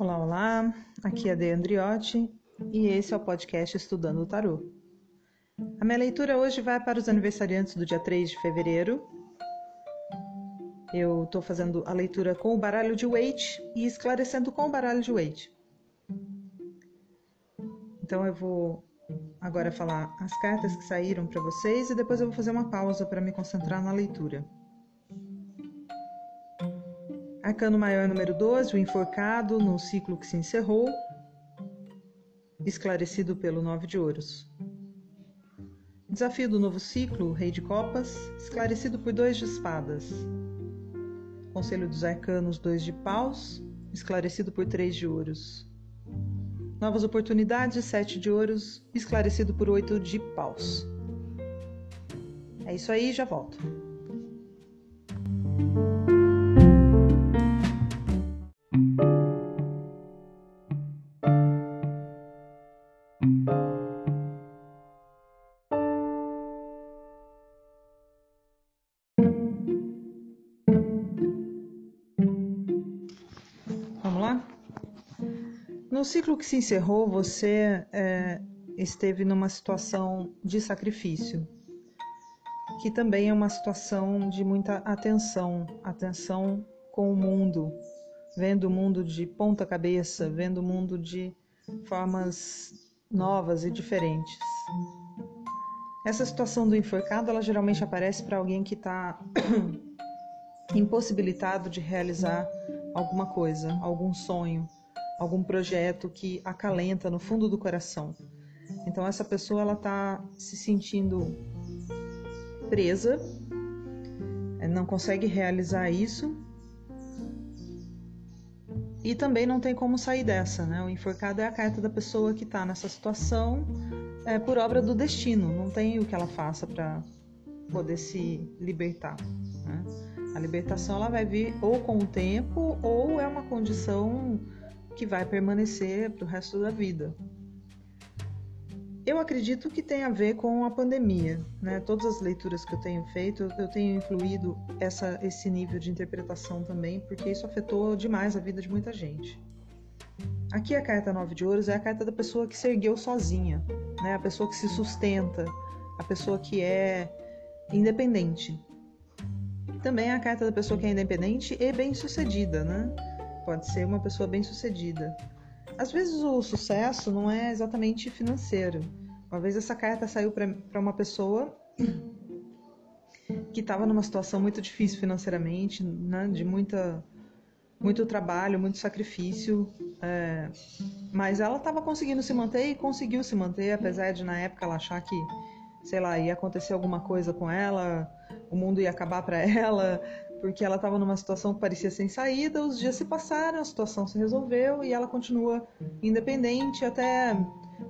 Olá, olá. Aqui é a De Andriotti e esse é o podcast Estudando o Tarô. A minha leitura hoje vai para os aniversariantes do dia 3 de fevereiro. Eu estou fazendo a leitura com o baralho de Waite e esclarecendo com o baralho de Waite. Então eu vou agora falar as cartas que saíram para vocês e depois eu vou fazer uma pausa para me concentrar na leitura. Arcano Maior número 12, o enforcado no ciclo que se encerrou, esclarecido pelo Nove de Ouros. Desafio do novo ciclo, Rei de Copas, esclarecido por Dois de Espadas. Conselho dos Arcanos, Dois de Paus, esclarecido por Três de Ouros. Novas oportunidades, Sete de Ouros, esclarecido por Oito de Paus. É isso aí, já volto. No ciclo que se encerrou, você é, esteve numa situação de sacrifício, que também é uma situação de muita atenção atenção com o mundo, vendo o mundo de ponta cabeça, vendo o mundo de formas novas e diferentes. Essa situação do enforcado, ela geralmente aparece para alguém que está impossibilitado de realizar alguma coisa, algum sonho algum projeto que acalenta no fundo do coração. Então essa pessoa ela está se sentindo presa, eh, não consegue realizar isso e também não tem como sair dessa, né? O enforcado é a carta da pessoa que está nessa situação é, por obra do destino, não tem o que ela faça para poder se libertar. Né? A libertação ela vai vir ou com o tempo ou é uma condição que vai permanecer para o resto da vida. Eu acredito que tem a ver com a pandemia, né? Todas as leituras que eu tenho feito, eu tenho incluído essa, esse nível de interpretação também, porque isso afetou demais a vida de muita gente. Aqui a carta 9 de ouros é a carta da pessoa que se ergueu sozinha, né? A pessoa que se sustenta, a pessoa que é independente. Também é a carta da pessoa que é independente e bem-sucedida, né? Pode ser uma pessoa bem-sucedida. Às vezes o sucesso não é exatamente financeiro. Uma vez essa carta saiu para uma pessoa que estava numa situação muito difícil financeiramente, né, de muita, muito trabalho, muito sacrifício, é, mas ela estava conseguindo se manter e conseguiu se manter, apesar de na época ela achar que, sei lá, ia acontecer alguma coisa com ela, o mundo ia acabar para ela, porque ela estava numa situação que parecia sem saída. Os dias se passaram, a situação se resolveu e ela continua independente, até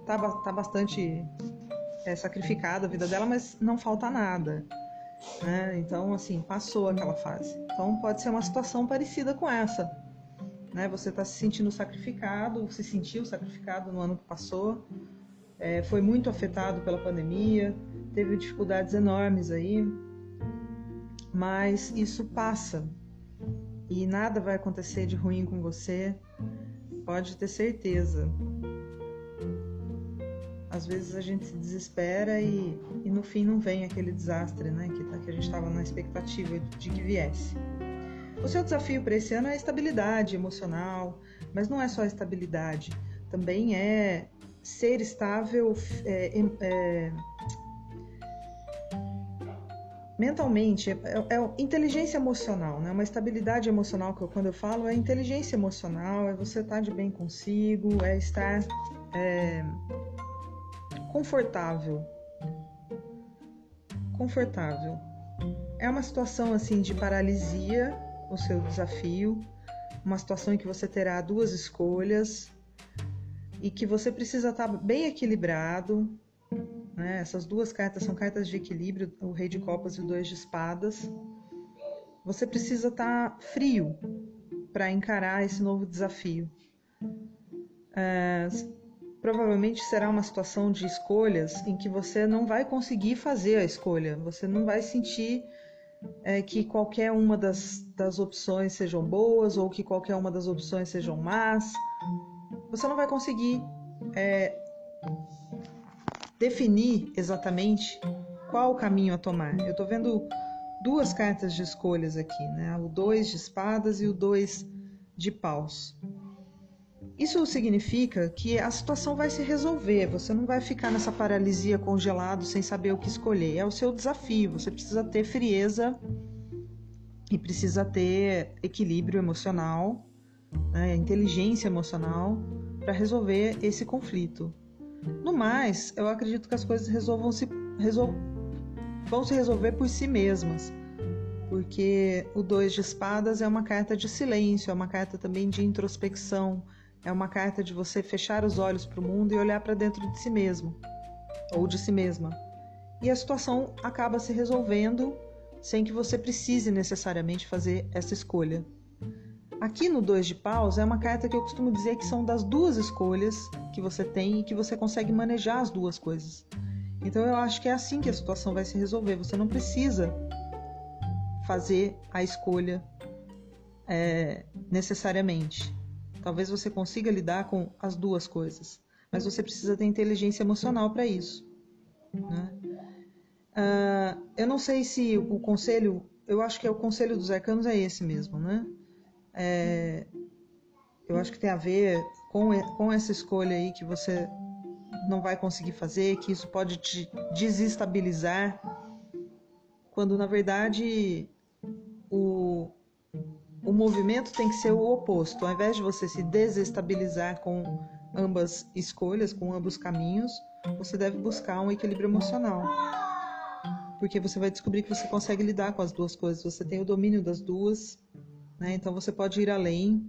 tá, tá bastante é, sacrificada a vida dela, mas não falta nada. Né? Então, assim, passou aquela fase. Então, pode ser uma situação parecida com essa. Né? Você está se sentindo sacrificado, se sentiu sacrificado no ano que passou, é, foi muito afetado pela pandemia, teve dificuldades enormes aí mas isso passa e nada vai acontecer de ruim com você, pode ter certeza. Às vezes a gente se desespera e, e no fim não vem aquele desastre né, que, que a gente estava na expectativa de que viesse. O seu desafio para esse ano é a estabilidade emocional, mas não é só a estabilidade, também é ser estável é, é, mentalmente, é, é, é, inteligência emocional, né? Uma estabilidade emocional que eu, quando eu falo é inteligência emocional, é você estar de bem consigo, é estar é, confortável. Confortável. É uma situação assim de paralisia, o seu desafio, uma situação em que você terá duas escolhas e que você precisa estar bem equilibrado, né? Essas duas cartas são cartas de equilíbrio, o Rei de Copas e o Dois de Espadas. Você precisa estar tá frio para encarar esse novo desafio. É, provavelmente será uma situação de escolhas em que você não vai conseguir fazer a escolha, você não vai sentir é, que qualquer uma das, das opções sejam boas ou que qualquer uma das opções sejam más. você não vai conseguir é, definir exatamente qual o caminho a tomar. Eu estou vendo duas cartas de escolhas aqui, né? O dois de espadas e o dois de paus. Isso significa que a situação vai se resolver, você não vai ficar nessa paralisia congelado sem saber o que escolher. É o seu desafio, você precisa ter frieza e precisa ter equilíbrio emocional, né, inteligência emocional para resolver esse conflito. No mais, eu acredito que as coisas resolvam se, resol, vão se resolver por si mesmas, porque o dois de espadas é uma carta de silêncio, é uma carta também de introspecção é uma carta de você fechar os olhos para o mundo e olhar para dentro de si mesmo ou de si mesma. E a situação acaba se resolvendo sem que você precise necessariamente fazer essa escolha. Aqui no Dois de Paus é uma carta que eu costumo dizer que são das duas escolhas que você tem e que você consegue manejar as duas coisas. Então eu acho que é assim que a situação vai se resolver. Você não precisa fazer a escolha é, necessariamente. Talvez você consiga lidar com as duas coisas, mas você precisa ter inteligência emocional para isso. Né? Uh, eu não sei se o conselho, eu acho que é o conselho dos arcanos é esse mesmo, né? É, eu acho que tem a ver com, com essa escolha aí que você não vai conseguir fazer, que isso pode te desestabilizar, quando na verdade o, o movimento tem que ser o oposto. Ao invés de você se desestabilizar com ambas escolhas, com ambos caminhos, você deve buscar um equilíbrio emocional. Porque você vai descobrir que você consegue lidar com as duas coisas, você tem o domínio das duas, né? então você pode ir além,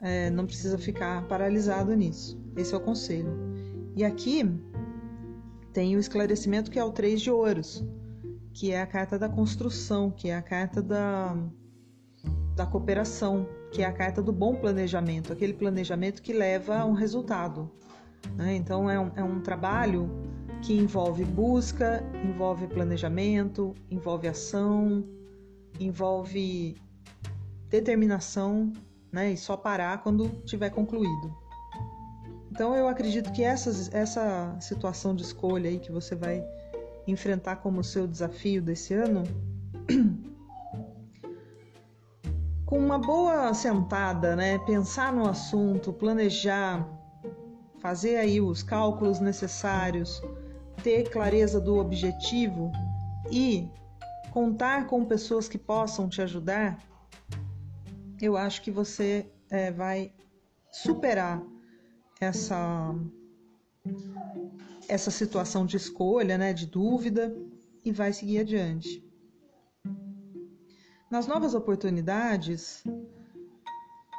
é, não precisa ficar paralisado nisso. Esse é o conselho. E aqui tem o esclarecimento que é o três de ouros, que é a carta da construção, que é a carta da da cooperação, que é a carta do bom planejamento, aquele planejamento que leva a um resultado. Né? Então, é um, é um trabalho que envolve busca, envolve planejamento, envolve ação, envolve determinação né? e só parar quando tiver concluído. Então, eu acredito que essas, essa situação de escolha aí que você vai enfrentar como seu desafio desse ano com uma boa sentada, né, pensar no assunto, planejar, fazer aí os cálculos necessários, ter clareza do objetivo e contar com pessoas que possam te ajudar, eu acho que você é, vai superar essa essa situação de escolha, né, de dúvida e vai seguir adiante. Nas novas oportunidades,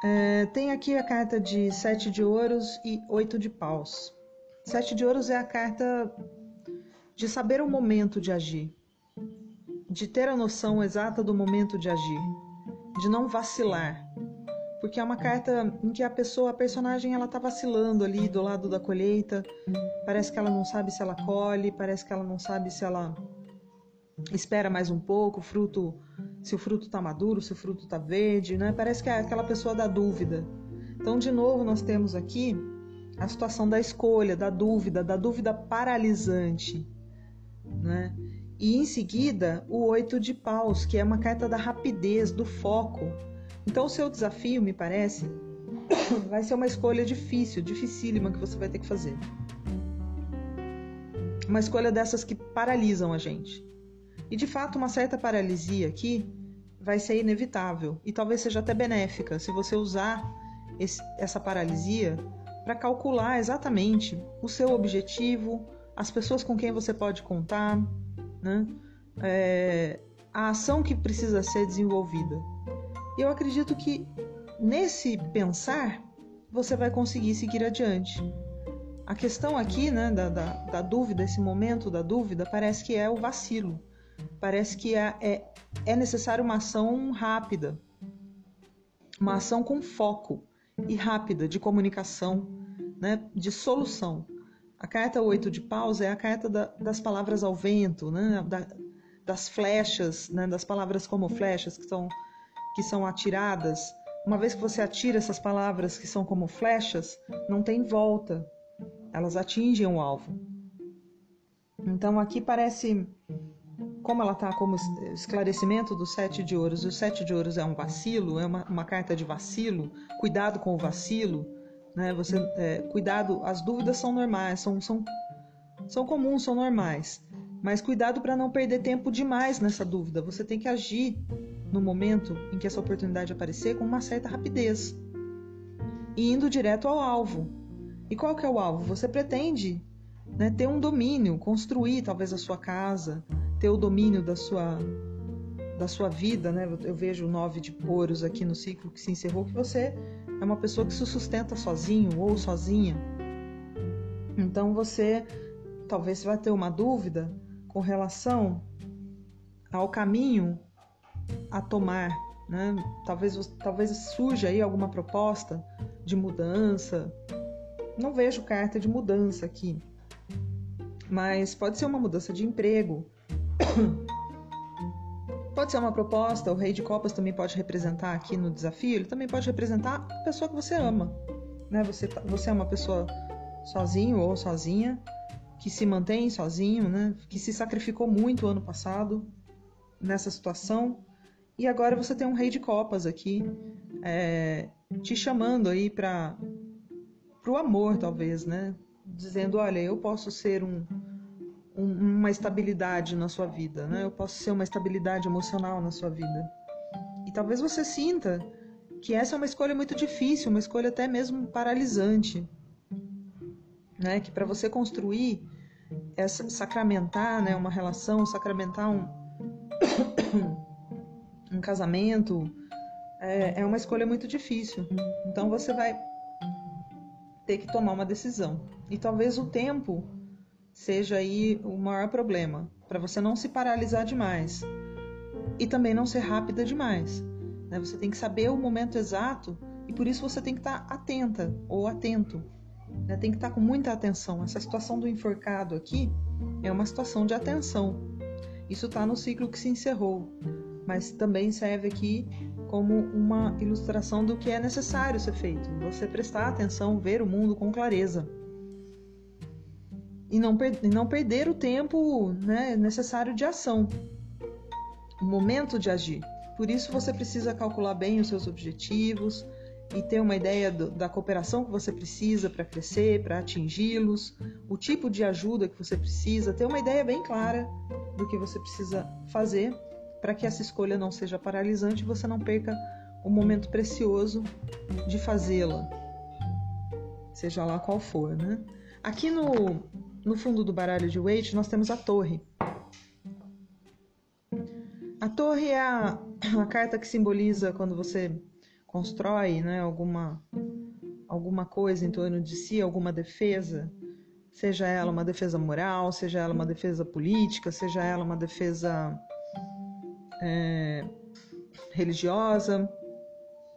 é, tem aqui a carta de sete de ouros e oito de paus. Sete de ouros é a carta de saber o momento de agir, de ter a noção exata do momento de agir, de não vacilar, porque é uma carta em que a pessoa, a personagem, ela tá vacilando ali do lado da colheita. Parece que ela não sabe se ela colhe, parece que ela não sabe se ela espera mais um pouco, o fruto se o fruto está maduro, se o fruto está verde, né? Parece que é aquela pessoa da dúvida. Então, de novo, nós temos aqui a situação da escolha, da dúvida, da dúvida paralisante, né? E em seguida, o oito de paus, que é uma carta da rapidez, do foco. Então, o seu desafio, me parece, vai ser uma escolha difícil, dificílima que você vai ter que fazer. Uma escolha dessas que paralisam a gente. E de fato, uma certa paralisia aqui vai ser inevitável e talvez seja até benéfica se você usar esse, essa paralisia para calcular exatamente o seu objetivo, as pessoas com quem você pode contar, né? É, a ação que precisa ser desenvolvida. Eu acredito que nesse pensar você vai conseguir seguir adiante. A questão aqui, né, da, da, da dúvida, esse momento da dúvida, parece que é o vacilo parece que é, é, é necessário uma ação rápida, uma ação com foco e rápida de comunicação, né, de solução. A carta 8 de paus é a carta da, das palavras ao vento, né, da, das flechas, né, das palavras como flechas que são, que são atiradas uma vez que você atira essas palavras que são como flechas, não tem volta. Elas atingem o alvo. Então aqui parece, como ela está como esclarecimento do sete de ouros, o sete de ouros é um vacilo, é uma, uma carta de vacilo, cuidado com o vacilo, né? Você, é, cuidado, as dúvidas são normais, são, são, são comuns, são normais, mas cuidado para não perder tempo demais nessa dúvida. Você tem que agir no momento em que essa oportunidade aparecer com uma certa rapidez e indo direto ao alvo. E qual que é o alvo? Você pretende né, ter um domínio, construir talvez a sua casa, ter o domínio da sua da sua vida, né? Eu vejo nove de poros aqui no ciclo que se encerrou que você é uma pessoa que se sustenta sozinho ou sozinha. Então você talvez vai ter uma dúvida com relação ao caminho a tomar, né? Talvez talvez surja aí alguma proposta de mudança. Não vejo carta de mudança aqui mas pode ser uma mudança de emprego. Pode ser uma proposta, o Rei de Copas também pode representar aqui no desafio, ele também pode representar a pessoa que você ama. Né? Você, tá, você é uma pessoa sozinho ou sozinha, que se mantém sozinho, né? que se sacrificou muito ano passado nessa situação, e agora você tem um Rei de Copas aqui é, te chamando aí para o amor, talvez, né? dizendo: olha, eu posso ser um, um, uma estabilidade na sua vida, né? eu posso ser uma estabilidade emocional na sua vida. E talvez você sinta que essa é uma escolha muito difícil, uma escolha até mesmo paralisante. Né? Que para você construir, essa, sacramentar né, uma relação, sacramentar um, um casamento, é, é uma escolha muito difícil. Então você vai ter que tomar uma decisão. E talvez o tempo seja aí o maior problema, para você não se paralisar demais e também não ser rápida demais. Né? Você tem que saber o momento exato e por isso você tem que estar tá atenta ou atento. Né? Tem que estar tá com muita atenção. Essa situação do enforcado aqui é uma situação de atenção. Isso está no ciclo que se encerrou, mas também serve aqui como uma ilustração do que é necessário ser feito. Você prestar atenção, ver o mundo com clareza. E não, per e não perder o tempo né, necessário de ação, o momento de agir. Por isso você precisa calcular bem os seus objetivos e ter uma ideia do, da cooperação que você precisa para crescer, para atingi-los, o tipo de ajuda que você precisa, ter uma ideia bem clara do que você precisa fazer para que essa escolha não seja paralisante e você não perca o momento precioso de fazê-la, seja lá qual for, né? Aqui no, no fundo do baralho de Waite nós temos a torre. A torre é a, a carta que simboliza quando você constrói né, alguma, alguma coisa em torno de si, alguma defesa, seja ela uma defesa moral, seja ela uma defesa política, seja ela uma defesa é, religiosa.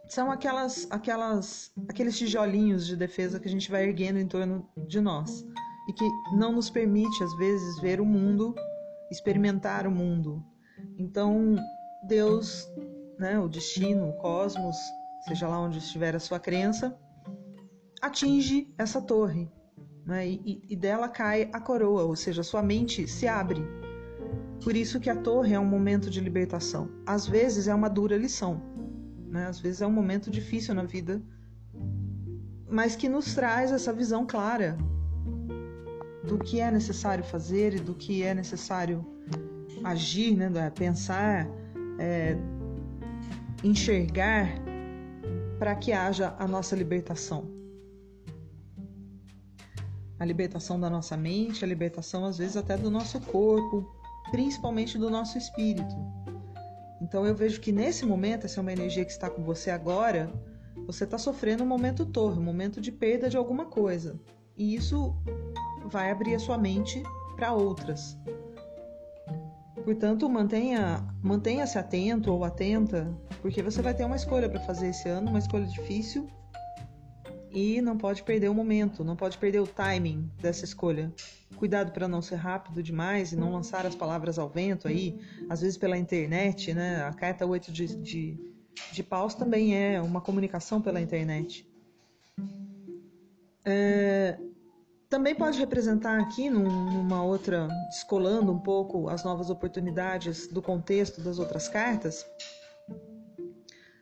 São aquelas, aquelas, aqueles tijolinhos de defesa que a gente vai erguendo em torno de nós e que não nos permite, às vezes, ver o mundo, experimentar o mundo. Então, Deus, né, o destino, o cosmos, seja lá onde estiver a sua crença, atinge essa torre né, e, e dela cai a coroa, ou seja, sua mente se abre por isso que a torre é um momento de libertação. Às vezes é uma dura lição, né? às vezes é um momento difícil na vida, mas que nos traz essa visão clara do que é necessário fazer e do que é necessário agir, né? pensar, é, enxergar para que haja a nossa libertação. A libertação da nossa mente, a libertação às vezes até do nosso corpo, principalmente do nosso espírito. Então eu vejo que nesse momento, essa é uma energia que está com você agora, você está sofrendo um momento torre, um momento de perda de alguma coisa. E isso vai abrir a sua mente para outras. Portanto, mantenha, mantenha-se atento ou atenta, porque você vai ter uma escolha para fazer esse ano, uma escolha difícil, e não pode perder o momento, não pode perder o timing dessa escolha. Cuidado para não ser rápido demais e não lançar as palavras ao vento aí, às vezes pela internet, né? A carta 8 de, de, de paus também é uma comunicação pela internet. É, também pode representar aqui, num, numa outra, descolando um pouco as novas oportunidades do contexto das outras cartas.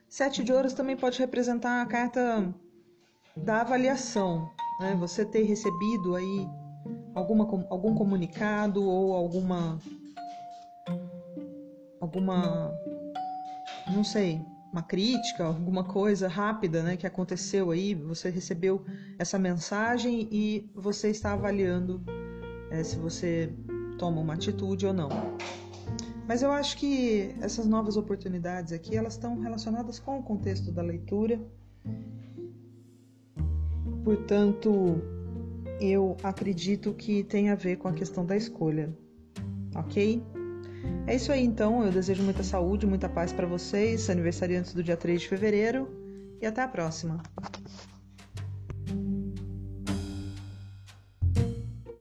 Sete de ouros também pode representar a carta da avaliação, né? Você ter recebido aí alguma, algum comunicado ou alguma alguma não sei uma crítica, alguma coisa rápida né, que aconteceu aí, você recebeu essa mensagem e você está avaliando é, se você toma uma atitude ou não. Mas eu acho que essas novas oportunidades aqui, elas estão relacionadas com o contexto da leitura. Portanto, eu acredito que tem a ver com a questão da escolha. OK? É isso aí então, eu desejo muita saúde, muita paz para vocês, aniversariantes do dia 3 de fevereiro, e até a próxima.